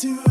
to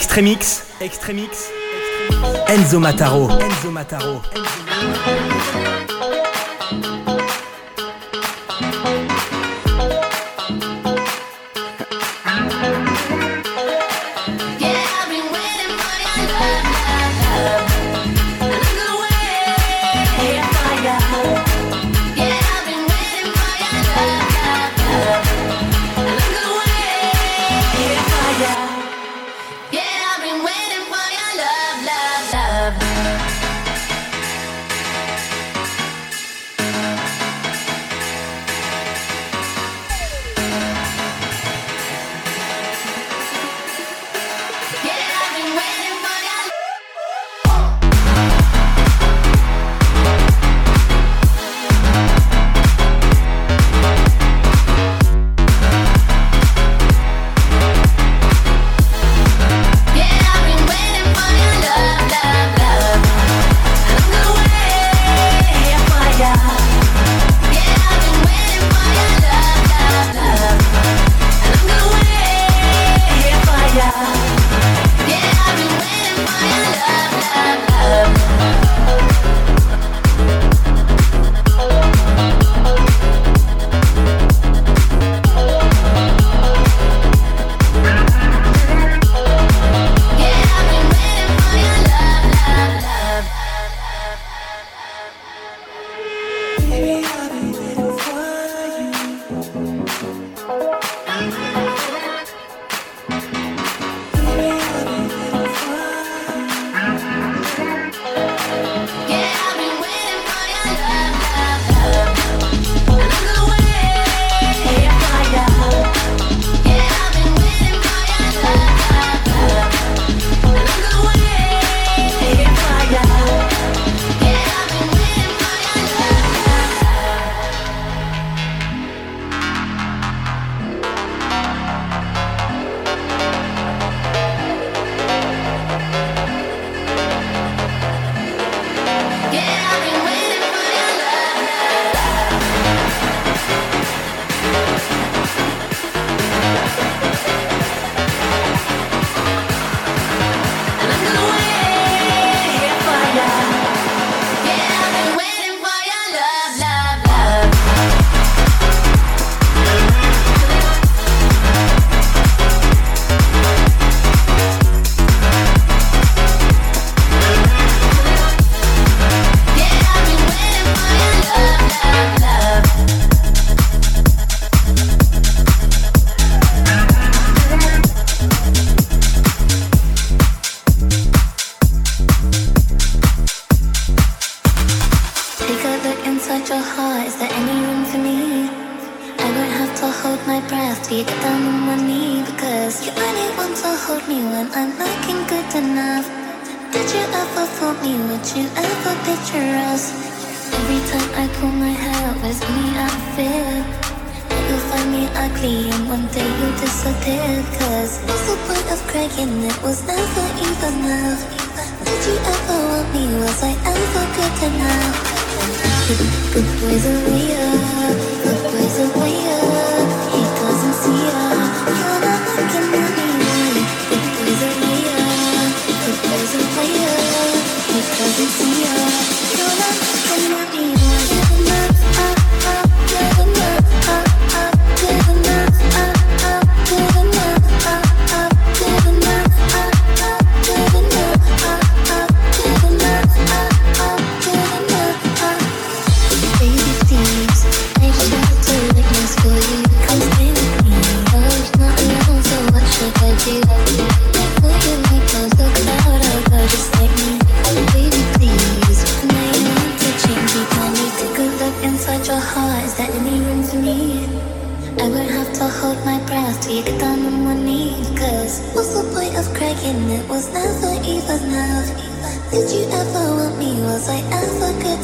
Extremix. Extremix. Enzo Mataro. Enzo Mataro. Enzo Mataro.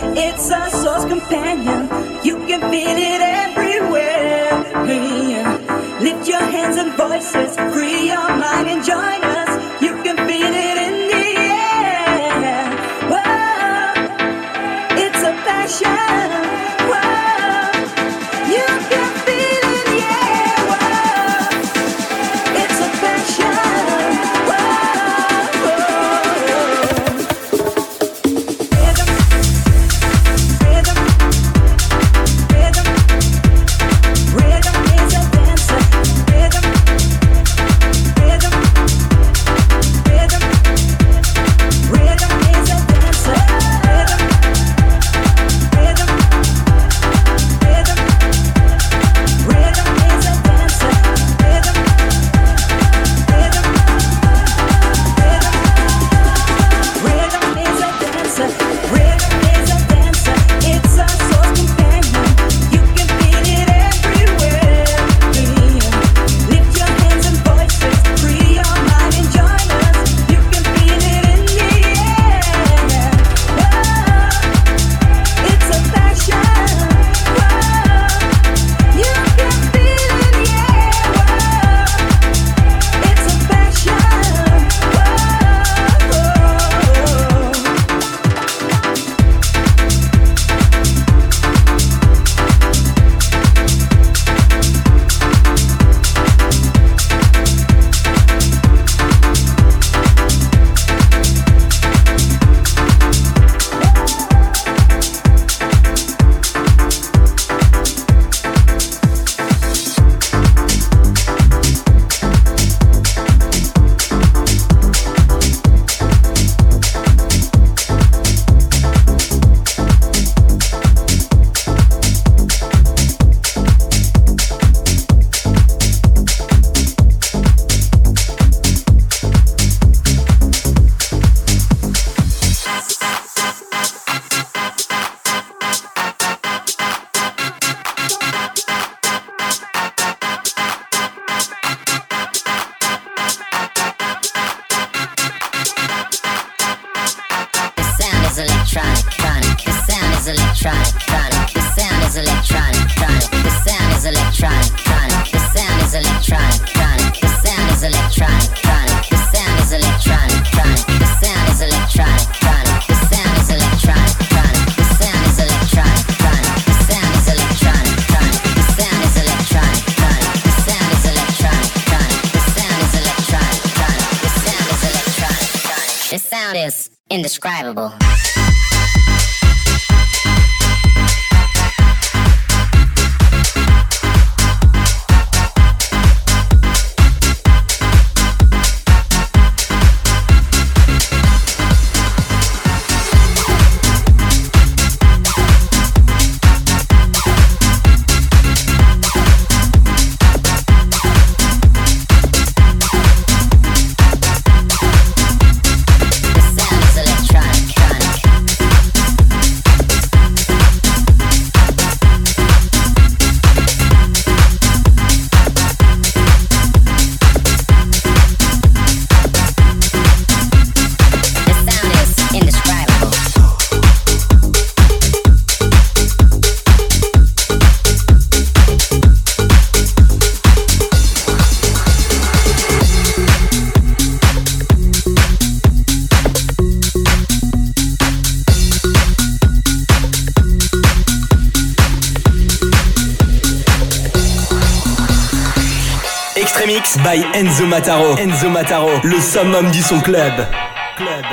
It's a source companion. You can feel it. Enzo Mataro. Enzo Mataro, le summum du son club. Club.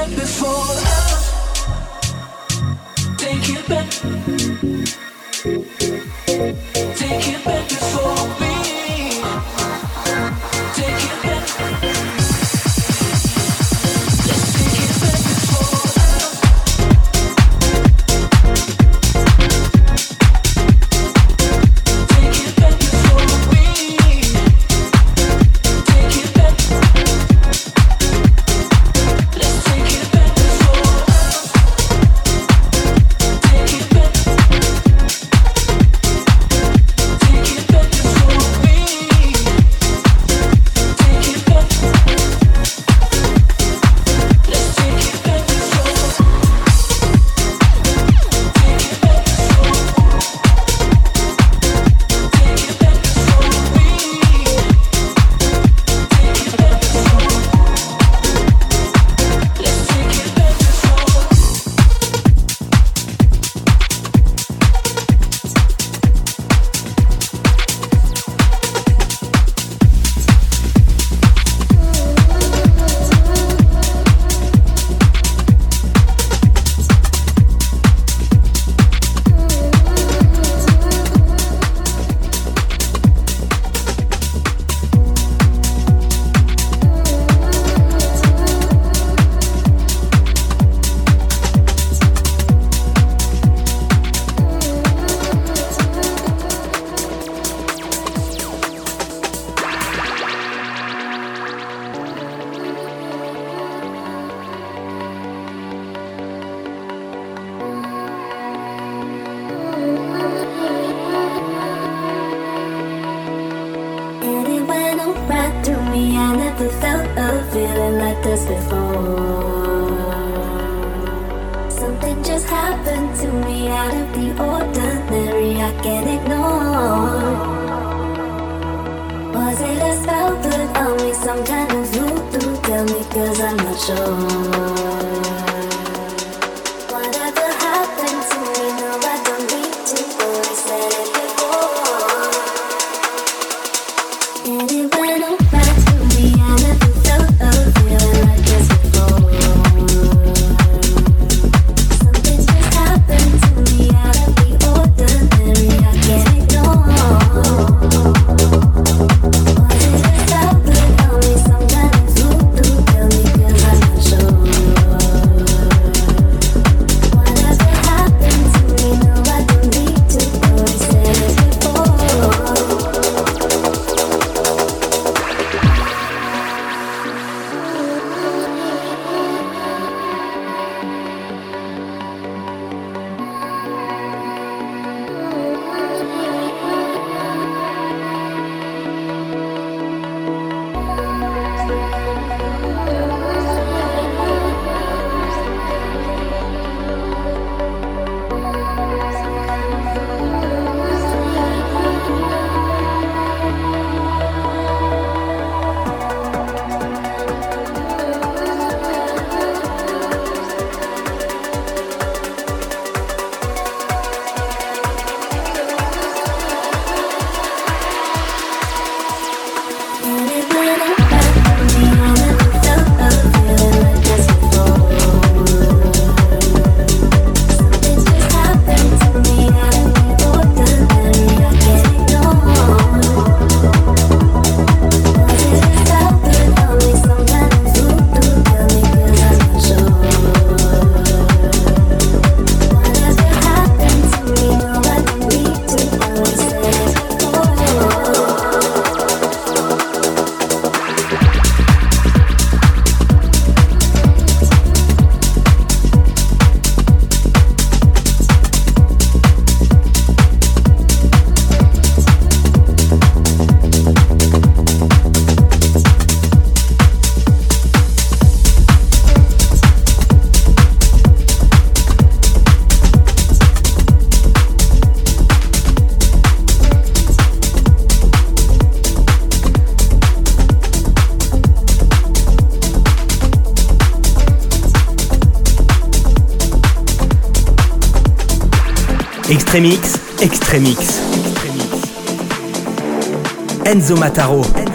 Back before. Take it back. Extremix, Extremix. Enzo Mataro.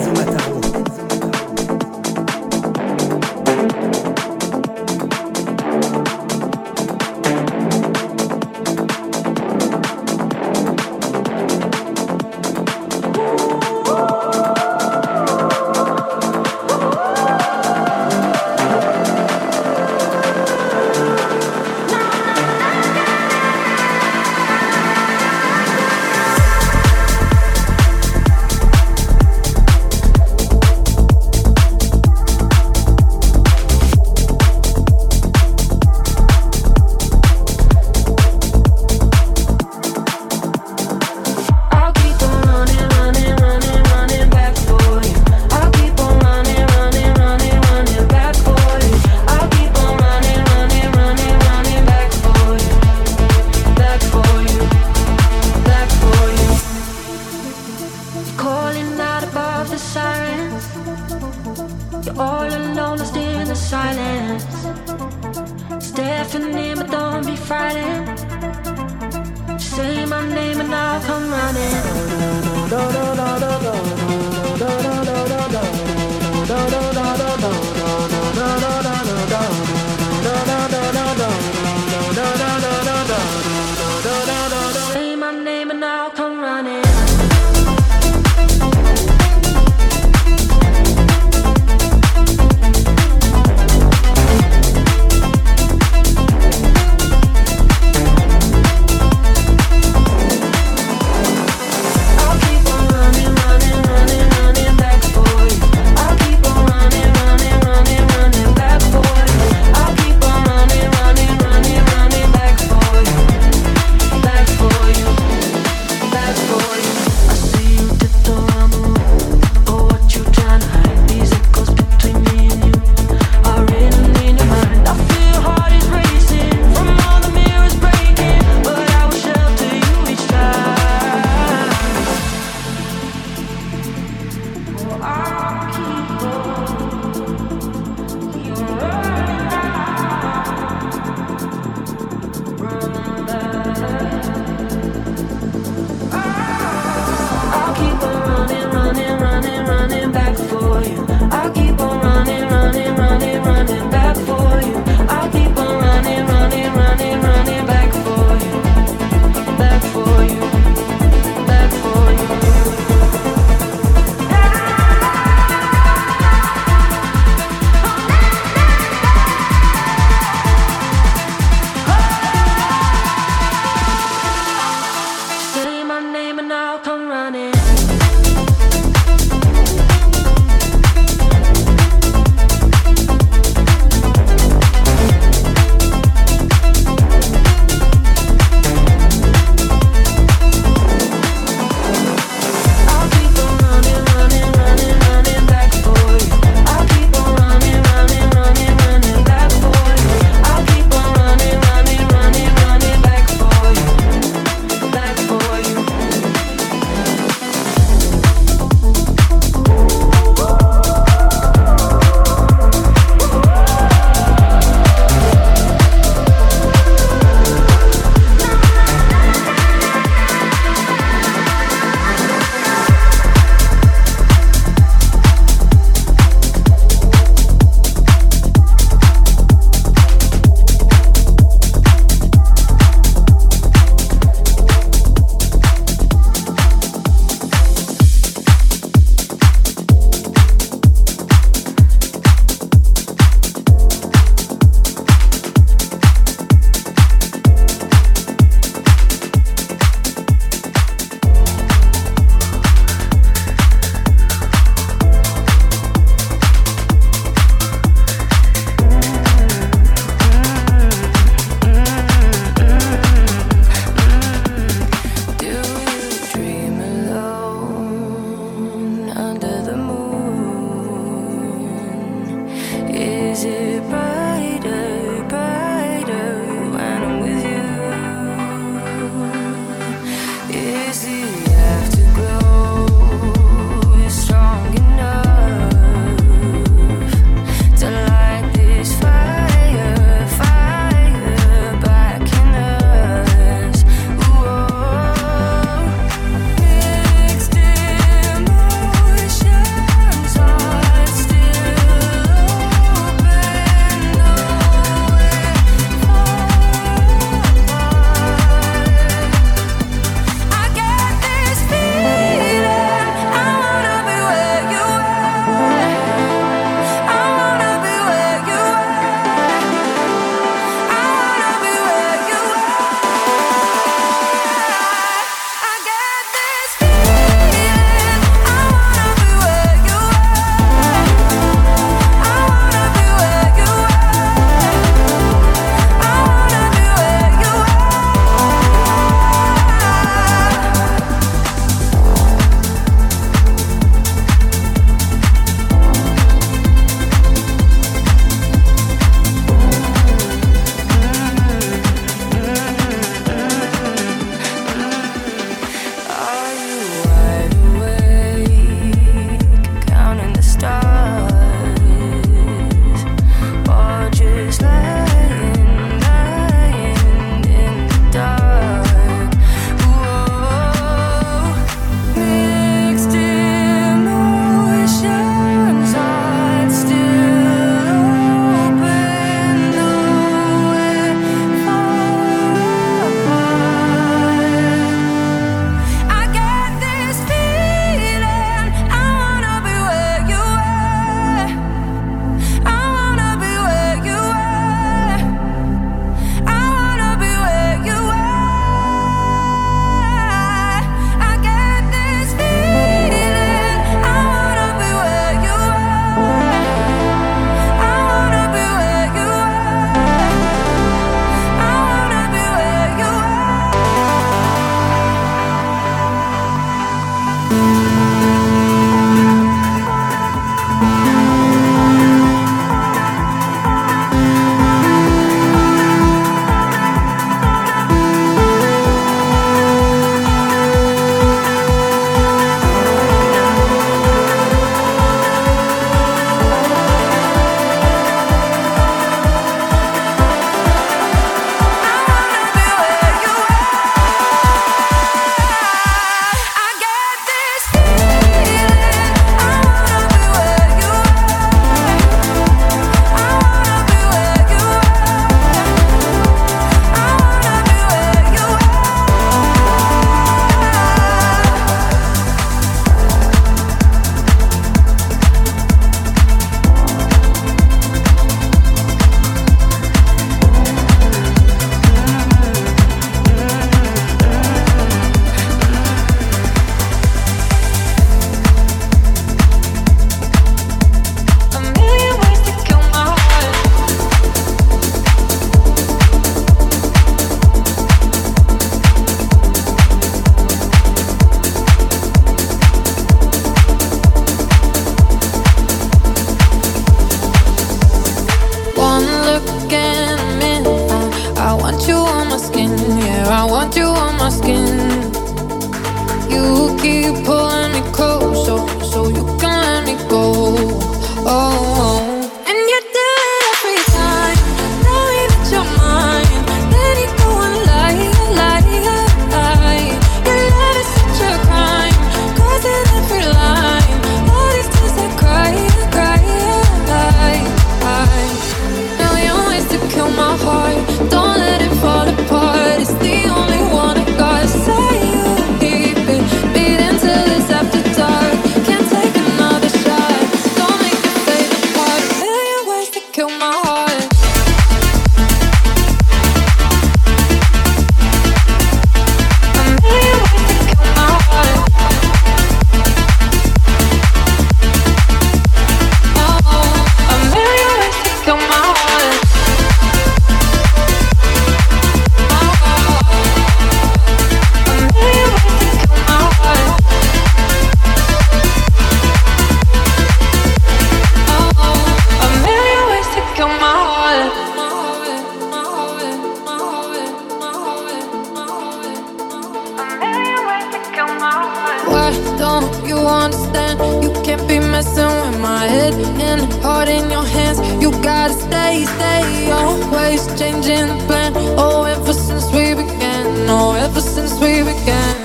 head and heart in your hands. You gotta stay, stay. Always changing the plan. Oh, ever since we began. Oh, ever since we began.